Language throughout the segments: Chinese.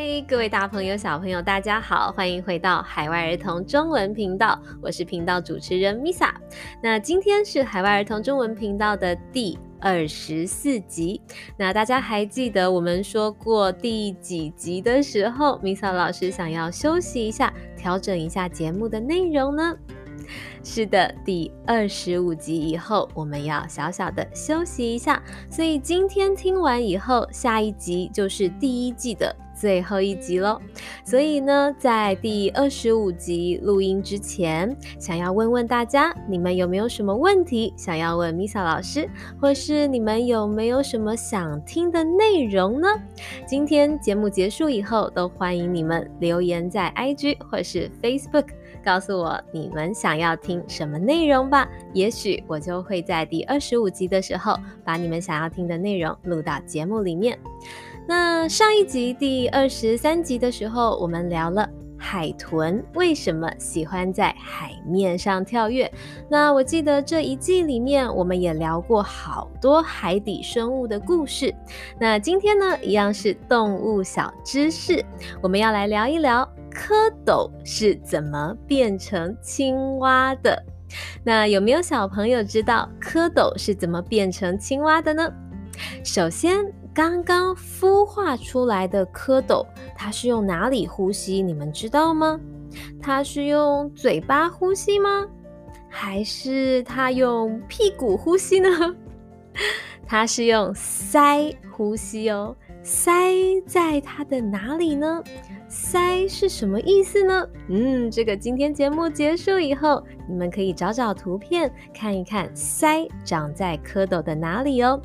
嗨，各位大朋友、小朋友，大家好，欢迎回到海外儿童中文频道，我是频道主持人 Misa。那今天是海外儿童中文频道的第二十四集。那大家还记得我们说过第几集的时候，Misa 老师想要休息一下，调整一下节目的内容呢？是的，第二十五集以后，我们要小小的休息一下。所以今天听完以后，下一集就是第一季的最后一集喽。所以呢，在第二十五集录音之前，想要问问大家，你们有没有什么问题想要问 Misa 老师，或是你们有没有什么想听的内容呢？今天节目结束以后，都欢迎你们留言在 IG 或是 Facebook。告诉我你们想要听什么内容吧，也许我就会在第二十五集的时候把你们想要听的内容录到节目里面。那上一集第二十三集的时候，我们聊了海豚为什么喜欢在海面上跳跃。那我记得这一季里面我们也聊过好多海底生物的故事。那今天呢，一样是动物小知识，我们要来聊一聊。蝌蚪是怎么变成青蛙的？那有没有小朋友知道蝌蚪是怎么变成青蛙的呢？首先，刚刚孵化出来的蝌蚪，它是用哪里呼吸？你们知道吗？它是用嘴巴呼吸吗？还是它用屁股呼吸呢？它是用鳃呼吸哦。鳃在它的哪里呢？鳃是什么意思呢？嗯，这个今天节目结束以后，你们可以找找图片看一看，鳃长在蝌蚪的哪里哦。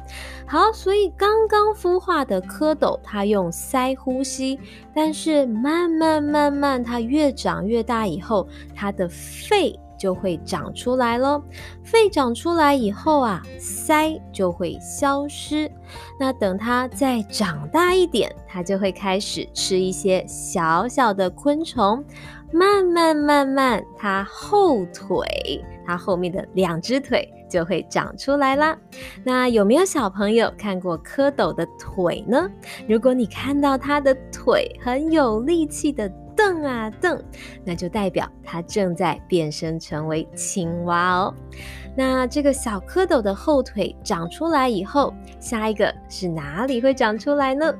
好，所以刚刚孵化的蝌蚪，它用鳃呼吸，但是慢慢慢慢，它越长越大以后，它的肺。就会长出来喽。肺长出来以后啊，鳃就会消失。那等它再长大一点，它就会开始吃一些小小的昆虫。慢慢慢慢，它后腿，它后面的两只腿就会长出来啦。那有没有小朋友看过蝌蚪的腿呢？如果你看到它的腿很有力气的。蹬啊蹬，那就代表它正在变身成为青蛙哦。那这个小蝌蚪的后腿长出来以后，下一个是哪里会长出来呢？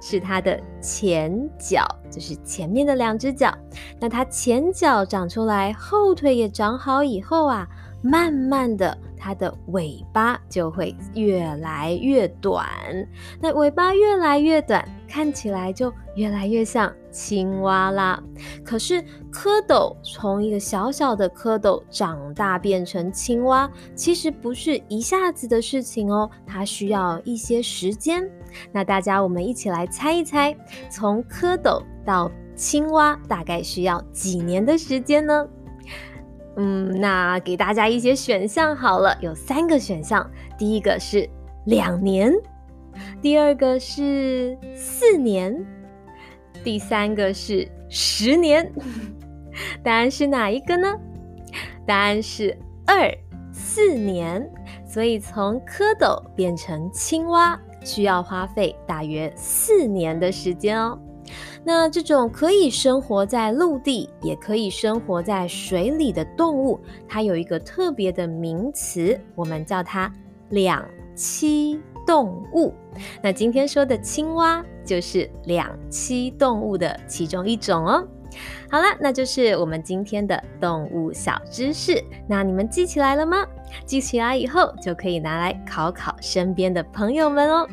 是它的前脚，就是前面的两只脚。那它前脚长出来，后腿也长好以后啊，慢慢的。它的尾巴就会越来越短，那尾巴越来越短，看起来就越来越像青蛙啦。可是蝌蚪从一个小小的蝌蚪长大变成青蛙，其实不是一下子的事情哦，它需要一些时间。那大家我们一起来猜一猜，从蝌蚪到青蛙大概需要几年的时间呢？嗯，那给大家一些选项好了，有三个选项。第一个是两年，第二个是四年，第三个是十年。答案是哪一个呢？答案是二四年。所以从蝌蚪变成青蛙需要花费大约四年的时间哦。那这种可以生活在陆地，也可以生活在水里的动物，它有一个特别的名词，我们叫它两栖动物。那今天说的青蛙就是两栖动物的其中一种哦。好了，那就是我们今天的动物小知识。那你们记起来了吗？记起来以后就可以拿来考考身边的朋友们哦。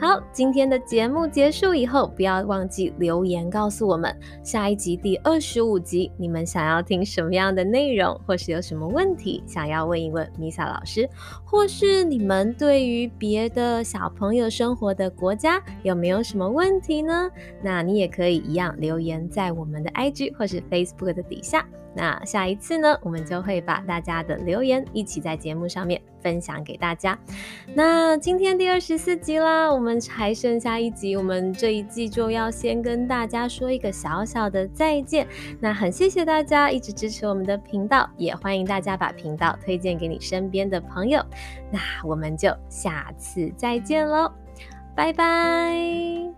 好，今天的节目结束以后，不要忘记留言告诉我们，下一集第二十五集你们想要听什么样的内容，或是有什么问题想要问一问米萨老师，或是你们对于别的小朋友生活的国家有没有什么问题呢？那你也可以一样留言在我们的 IG 或是 Facebook 的底下。那下一次呢，我们就会把大家的留言一起在节目上面分享给大家。那今天第二十四集啦，我们还剩下一集，我们这一季就要先跟大家说一个小小的再见。那很谢谢大家一直支持我们的频道，也欢迎大家把频道推荐给你身边的朋友。那我们就下次再见喽，拜拜。